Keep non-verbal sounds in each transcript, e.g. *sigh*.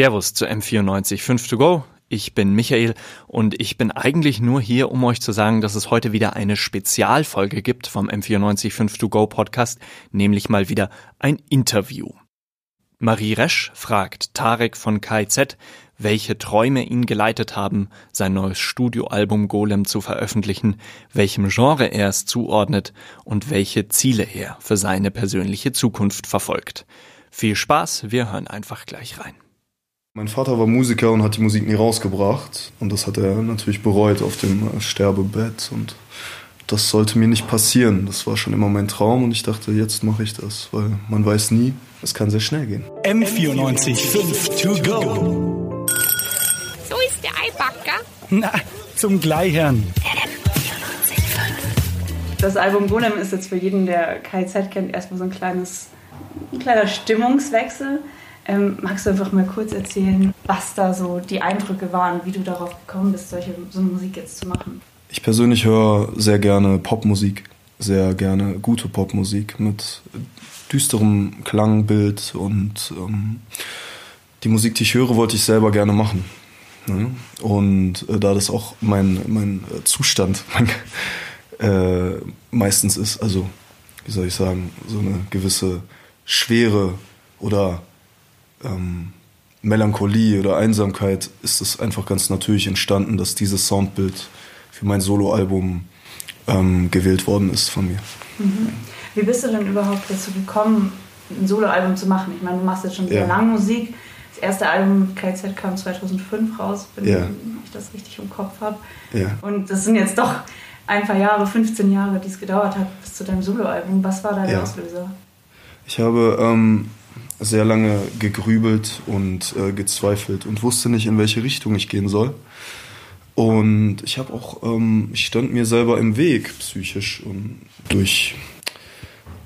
Servus zu M94 to go. Ich bin Michael und ich bin eigentlich nur hier, um euch zu sagen, dass es heute wieder eine Spezialfolge gibt vom M94 to go Podcast, nämlich mal wieder ein Interview. Marie Resch fragt Tarek von KZ, welche Träume ihn geleitet haben, sein neues Studioalbum Golem zu veröffentlichen, welchem Genre er es zuordnet und welche Ziele er für seine persönliche Zukunft verfolgt. Viel Spaß, wir hören einfach gleich rein. Mein Vater war Musiker und hat die Musik nie rausgebracht. Und das hat er natürlich bereut auf dem Sterbebett. Und das sollte mir nicht passieren. Das war schon immer mein Traum und ich dachte, jetzt mache ich das, weil man weiß nie, es kann sehr schnell gehen. M94 5 to go. So ist der Eibacker. Na, zum Gleichern. Das Album Golem ist jetzt für jeden, der KZ kennt, erstmal so ein kleines, ein kleiner Stimmungswechsel. Ähm, magst du einfach mal kurz erzählen, was da so die Eindrücke waren, wie du darauf gekommen bist, solche, so Musik jetzt zu machen? Ich persönlich höre sehr gerne Popmusik, sehr gerne gute Popmusik mit düsterem Klangbild und ähm, die Musik, die ich höre, wollte ich selber gerne machen. Ne? Und äh, da das auch mein, mein äh, Zustand *laughs* mein, äh, meistens ist, also wie soll ich sagen, so eine gewisse Schwere oder ähm, Melancholie oder Einsamkeit ist es einfach ganz natürlich entstanden, dass dieses Soundbild für mein Soloalbum ähm, gewählt worden ist von mir. Mhm. Wie bist du denn überhaupt dazu gekommen, ein Soloalbum zu machen? Ich meine, du machst jetzt schon sehr ja. lange Musik. Das erste Album KZ kam 2005 raus, wenn ja. ich das richtig im Kopf habe. Ja. Und das sind jetzt doch ein paar Jahre, 15 Jahre, die es gedauert hat bis zu deinem Soloalbum. Was war da der Auslöser? Ich habe ähm, sehr lange gegrübelt und äh, gezweifelt und wusste nicht, in welche Richtung ich gehen soll. Und ich habe auch, ähm, ich stand mir selber im Weg psychisch und durch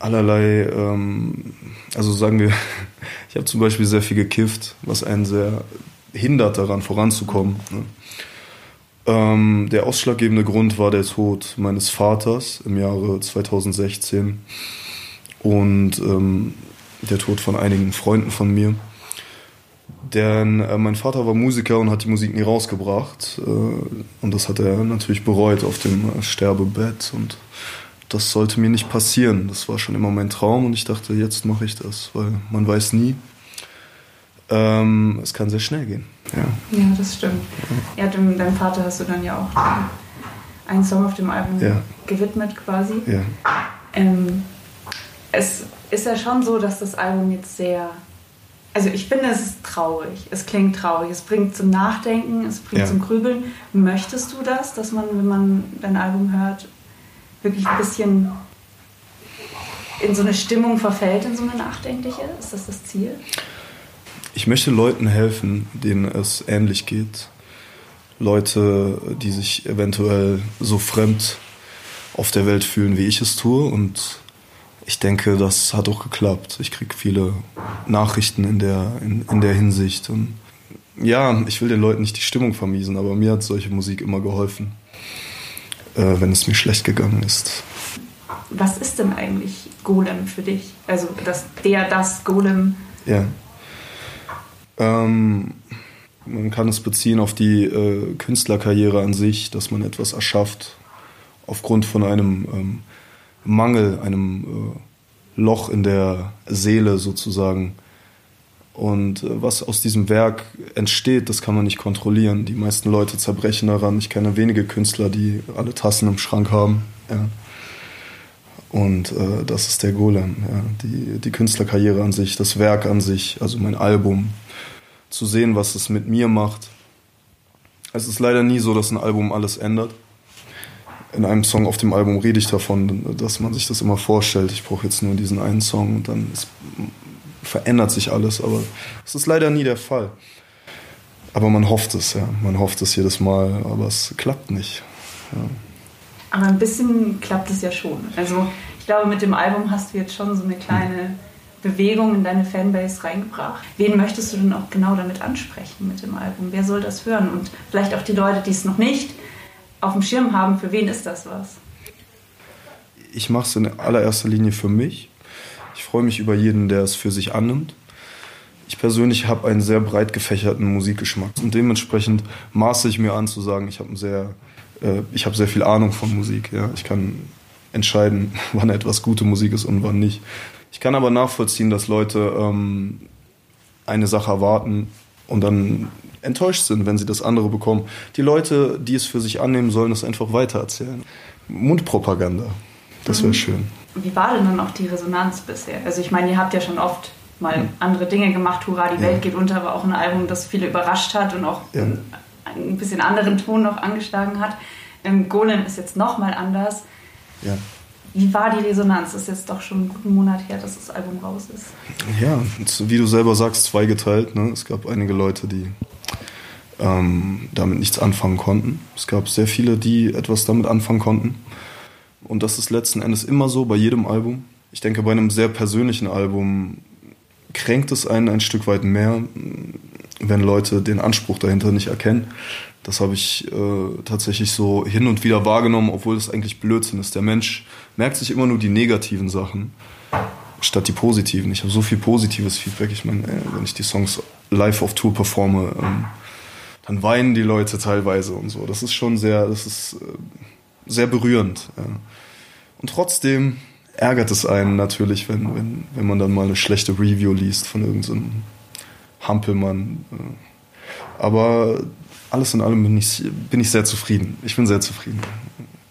allerlei, ähm, also sagen wir, *laughs* ich habe zum Beispiel sehr viel gekifft, was einen sehr hindert daran voranzukommen. Ne? Ähm, der ausschlaggebende Grund war der Tod meines Vaters im Jahre 2016 und ähm, der Tod von einigen Freunden von mir. Denn äh, mein Vater war Musiker und hat die Musik nie rausgebracht. Äh, und das hat er natürlich bereut auf dem äh, Sterbebett. Und das sollte mir nicht passieren. Das war schon immer mein Traum und ich dachte, jetzt mache ich das, weil man weiß nie. Ähm, es kann sehr schnell gehen. Ja, ja das stimmt. Ja, ja dem, deinem Vater hast du dann ja auch einen Song auf dem Album ja. gewidmet quasi. Ja. Ähm, es ist ja schon so, dass das Album jetzt sehr. Also ich finde, es ist traurig. Es klingt traurig. Es bringt zum Nachdenken, es bringt ja. zum Grübeln. Möchtest du das, dass man, wenn man dein Album hört, wirklich ein bisschen in so eine Stimmung verfällt, in so eine nachdenkliche? Ist das das Ziel? Ich möchte Leuten helfen, denen es ähnlich geht. Leute, die sich eventuell so fremd auf der Welt fühlen, wie ich es tue und ich denke, das hat auch geklappt. Ich kriege viele Nachrichten in der, in, in der Hinsicht. Und ja, ich will den Leuten nicht die Stimmung vermiesen, aber mir hat solche Musik immer geholfen, äh, wenn es mir schlecht gegangen ist. Was ist denn eigentlich Golem für dich? Also das, der, das Golem? Ja. Ähm, man kann es beziehen auf die äh, Künstlerkarriere an sich, dass man etwas erschafft aufgrund von einem ähm, Mangel, einem äh, Loch in der Seele sozusagen. Und äh, was aus diesem Werk entsteht, das kann man nicht kontrollieren. Die meisten Leute zerbrechen daran. Ich kenne wenige Künstler, die alle Tassen im Schrank haben. Ja. Und äh, das ist der Golem. Ja. Die, die Künstlerkarriere an sich, das Werk an sich, also mein Album. Zu sehen, was es mit mir macht. Es ist leider nie so, dass ein Album alles ändert in einem Song auf dem Album rede ich davon, dass man sich das immer vorstellt. Ich brauche jetzt nur diesen einen Song und dann ist, verändert sich alles. Aber es ist leider nie der Fall. Aber man hofft es, ja. Man hofft es jedes Mal, aber es klappt nicht. Ja. Aber ein bisschen klappt es ja schon. Also ich glaube, mit dem Album hast du jetzt schon so eine kleine Bewegung in deine Fanbase reingebracht. Wen möchtest du denn auch genau damit ansprechen mit dem Album? Wer soll das hören? Und vielleicht auch die Leute, die es noch nicht auf dem Schirm haben, für wen ist das was? Ich mache es in allererster Linie für mich. Ich freue mich über jeden, der es für sich annimmt. ich persönlich habe einen sehr breit gefächerten Musikgeschmack und dementsprechend maße ich mir an zu sagen, ich habe sehr, äh, ich sehr viel Ahnung von Musik. Ja? Ich kann entscheiden, *laughs* wann etwas gute Musik ist und wann nicht. Ich kann aber nachvollziehen, dass Leute ähm, eine Sache erwarten und dann enttäuscht sind, wenn sie das andere bekommen. Die Leute, die es für sich annehmen, sollen es einfach weitererzählen. Mundpropaganda, das wäre mhm. schön. Wie war denn dann auch die Resonanz bisher? Also ich meine, ihr habt ja schon oft mal andere Dinge gemacht. Hurra, die ja. Welt geht unter war auch ein Album, das viele überrascht hat und auch ja. ein bisschen anderen Ton noch angeschlagen hat. Ähm, Golem ist jetzt nochmal anders. Ja. Wie war die Resonanz? Das ist jetzt doch schon einen guten Monat her, dass das Album raus ist. Ja, wie du selber sagst, zweigeteilt. Ne? Es gab einige Leute, die ähm, damit nichts anfangen konnten. Es gab sehr viele, die etwas damit anfangen konnten. Und das ist letzten Endes immer so bei jedem Album. Ich denke, bei einem sehr persönlichen Album kränkt es einen ein Stück weit mehr, wenn Leute den Anspruch dahinter nicht erkennen. Das habe ich äh, tatsächlich so hin und wieder wahrgenommen, obwohl das eigentlich Blödsinn ist. Der Mensch merkt sich immer nur die negativen Sachen statt die positiven. Ich habe so viel positives Feedback. Ich meine, äh, wenn ich die Songs live auf Tour performe, ähm, dann weinen die Leute teilweise und so. Das ist schon sehr, das ist äh, sehr berührend. Ja. Und trotzdem ärgert es einen natürlich, wenn, wenn, wenn man dann mal eine schlechte Review liest von irgendeinem so Hampelmann. Aber alles in allem bin ich, bin ich sehr zufrieden. Ich bin sehr zufrieden.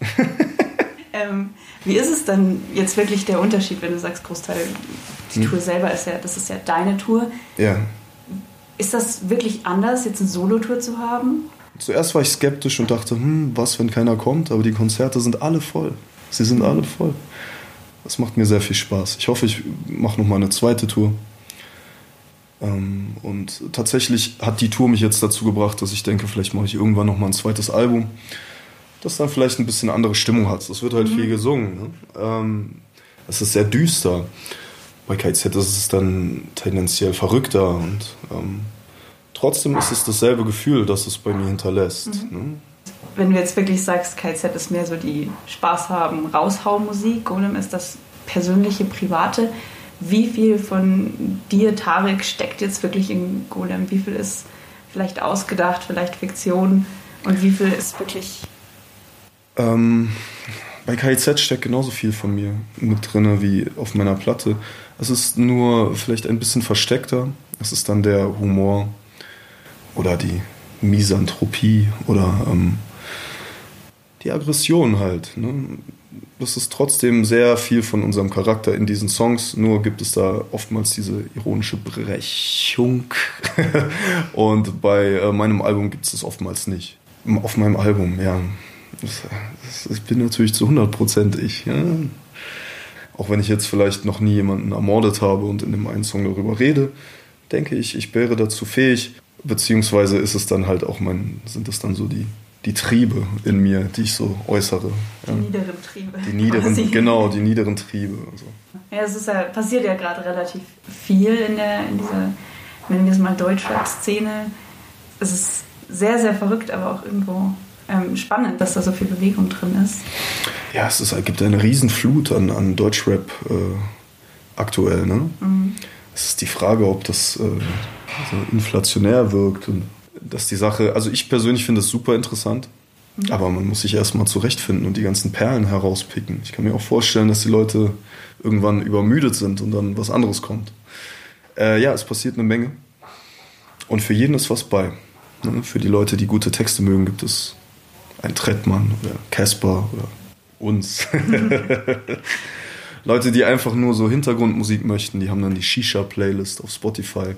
*laughs* *laughs* ähm, wie ist es dann jetzt wirklich der Unterschied, wenn du sagst, Großteil, die hm. Tour selber ist ja, das ist ja deine Tour. Ja. Ist das wirklich anders, jetzt eine Solotour zu haben? Zuerst war ich skeptisch und dachte, hm, was, wenn keiner kommt? Aber die Konzerte sind alle voll. Sie sind alle voll. Das macht mir sehr viel Spaß. Ich hoffe, ich mache noch mal eine zweite Tour. Ähm, und tatsächlich hat die Tour mich jetzt dazu gebracht, dass ich denke, vielleicht mache ich irgendwann noch mal ein zweites Album, das dann vielleicht ein bisschen andere Stimmung hat. Es wird halt mhm. viel gesungen. Ne? Ähm, es ist sehr düster. Bei KZ ist es dann tendenziell verrückter und ähm, trotzdem ist es dasselbe Gefühl, das es bei mir hinterlässt. Mhm. Ne? wenn du jetzt wirklich sagst, KZ ist mehr so die Spaß haben, Raushau-Musik, Golem ist das persönliche, private. Wie viel von dir, Tarek, steckt jetzt wirklich in Golem? Wie viel ist vielleicht ausgedacht, vielleicht Fiktion? Und wie viel ist wirklich. Ähm, bei KIZ steckt genauso viel von mir mit drin wie auf meiner Platte. Es ist nur vielleicht ein bisschen versteckter. Es ist dann der Humor oder die Misanthropie oder ähm, die Aggression halt. Ne? Das ist trotzdem sehr viel von unserem Charakter in diesen Songs, nur gibt es da oftmals diese ironische Brechung. *laughs* Und bei äh, meinem Album gibt es das oftmals nicht. Auf meinem Album, ja. Das, das, ich bin natürlich zu 100% ich. Ja? Auch wenn ich jetzt vielleicht noch nie jemanden ermordet habe und in dem einen Song darüber rede, denke ich, ich wäre dazu fähig. Beziehungsweise ist es dann halt auch mein, sind das dann so die die Triebe in mir, die ich so äußere. Die ja. niederen Triebe. Die niederen, genau, die niederen Triebe. Also. Ja, es ist ja, passiert ja gerade relativ viel in, der, in dieser, nennen wir es mal Deutschrap-Szene. Es ist sehr, sehr verrückt, aber auch irgendwo ähm, spannend, dass da so viel Bewegung drin ist. Ja, es ist, gibt eine Riesenflut an, an Deutschrap äh, aktuell. Ne? Mhm. Es ist die Frage, ob das äh, so inflationär wirkt und dass die Sache, also ich persönlich finde es super interessant, mhm. aber man muss sich erstmal zurechtfinden und die ganzen Perlen herauspicken. Ich kann mir auch vorstellen, dass die Leute irgendwann übermüdet sind und dann was anderes kommt. Äh, ja, es passiert eine Menge. Und für jeden ist was bei. Ne? Für die Leute, die gute Texte mögen, gibt es ein Trettmann oder Casper oder uns. *laughs* Leute, die einfach nur so Hintergrundmusik möchten, die haben dann die Shisha-Playlist auf Spotify.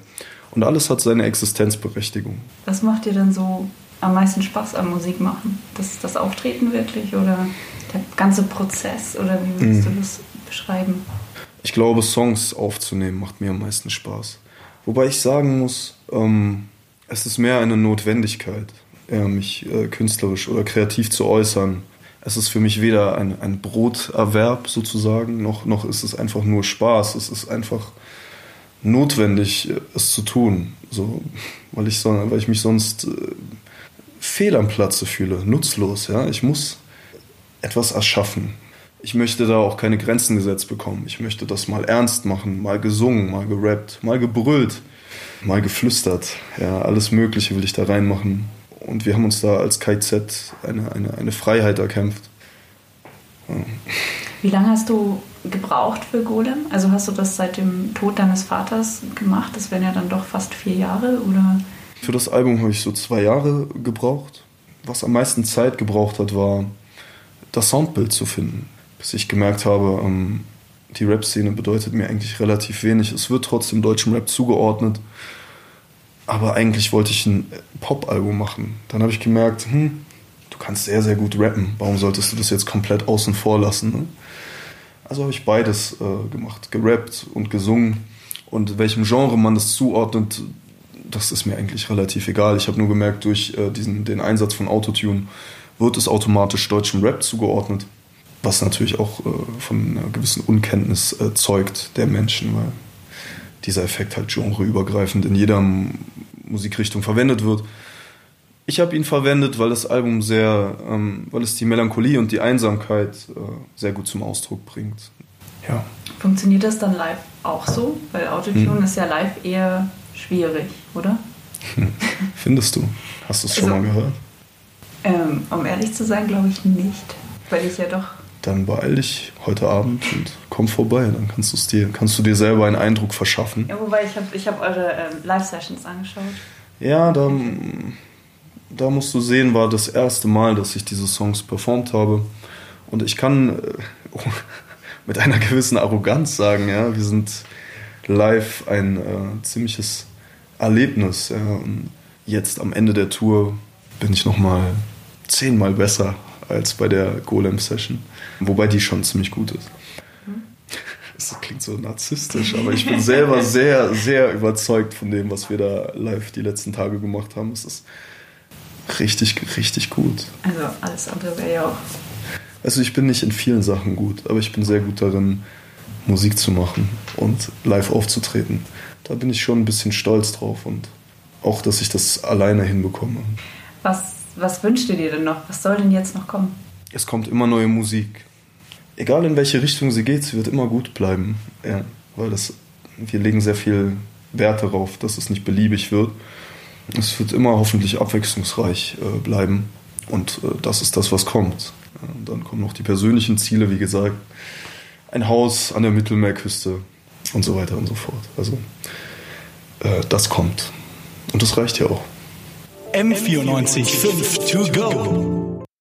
Und alles hat seine Existenzberechtigung. Was macht dir denn so am meisten Spaß am Musik machen? Das, das Auftreten wirklich oder der ganze Prozess oder wie würdest mhm. du das beschreiben? Ich glaube, Songs aufzunehmen macht mir am meisten Spaß. Wobei ich sagen muss, ähm, es ist mehr eine Notwendigkeit, mich äh, künstlerisch oder kreativ zu äußern. Es ist für mich weder ein, ein Broterwerb sozusagen, noch, noch ist es einfach nur Spaß. Es ist einfach notwendig, es zu tun. So, weil, ich, weil ich mich sonst äh, fehl am Platze fühle, nutzlos. Ja? Ich muss etwas erschaffen. Ich möchte da auch keine Grenzen gesetzt bekommen. Ich möchte das mal ernst machen, mal gesungen, mal gerappt, mal gebrüllt. mal geflüstert. Ja, alles Mögliche will ich da reinmachen. Und wir haben uns da als KZ eine, eine, eine Freiheit erkämpft. Ja. Wie lange hast du gebraucht für Golem? Also hast du das seit dem Tod deines Vaters gemacht? Das wären ja dann doch fast vier Jahre, oder? Für das Album habe ich so zwei Jahre gebraucht. Was am meisten Zeit gebraucht hat, war das Soundbild zu finden. Bis ich gemerkt habe, ähm, die Rap-Szene bedeutet mir eigentlich relativ wenig. Es wird trotzdem deutschem Rap zugeordnet. Aber eigentlich wollte ich ein Pop-Album machen. Dann habe ich gemerkt, hm, du kannst sehr, sehr gut rappen. Warum solltest du das jetzt komplett außen vor lassen? Ne? Also habe ich beides äh, gemacht, gerappt und gesungen. Und welchem Genre man das zuordnet, das ist mir eigentlich relativ egal. Ich habe nur gemerkt, durch äh, diesen, den Einsatz von Autotune wird es automatisch deutschem Rap zugeordnet. Was natürlich auch äh, von einer gewissen Unkenntnis äh, zeugt der Menschen, weil dieser Effekt halt genreübergreifend in jeder Musikrichtung verwendet wird. Ich habe ihn verwendet, weil das Album sehr, ähm, weil es die Melancholie und die Einsamkeit äh, sehr gut zum Ausdruck bringt. Ja. Funktioniert das dann live auch so? Weil Autotune hm. ist ja live eher schwierig, oder? Findest du? Hast du es schon also, mal gehört? Ähm, um ehrlich zu sein, glaube ich nicht. Weil ich ja doch. Dann beeil dich heute Abend und komm vorbei. Dann kannst, du's dir, kannst du dir selber einen Eindruck verschaffen. Ja, wobei ich habe ich hab eure ähm, Live-Sessions angeschaut. Ja, da, da musst du sehen, war das erste Mal, dass ich diese Songs performt habe. Und ich kann äh, *laughs* mit einer gewissen Arroganz sagen, ja, wir sind live ein äh, ziemliches Erlebnis. Ja. Und jetzt am Ende der Tour bin ich noch mal zehnmal besser als bei der Golem-Session, wobei die schon ziemlich gut ist. Das klingt so narzisstisch, aber ich bin selber *laughs* sehr, sehr überzeugt von dem, was wir da live die letzten Tage gemacht haben. Es ist richtig, richtig gut. Also alles andere wäre ja auch. Also ich bin nicht in vielen Sachen gut, aber ich bin sehr gut darin, Musik zu machen und live aufzutreten. Da bin ich schon ein bisschen stolz drauf und auch, dass ich das alleine hinbekomme. Was, was wünschst du dir denn noch? Was soll denn jetzt noch kommen? Es kommt immer neue Musik. Egal in welche Richtung sie geht, sie wird immer gut bleiben. Ja, weil das, wir legen sehr viel Wert darauf, dass es nicht beliebig wird. Es wird immer hoffentlich abwechslungsreich äh, bleiben. Und äh, das ist das, was kommt. Ja, und dann kommen noch die persönlichen Ziele, wie gesagt ein Haus an der Mittelmeerküste und so weiter und so fort. Also äh, das kommt. Und das reicht ja auch. M94 5 to go.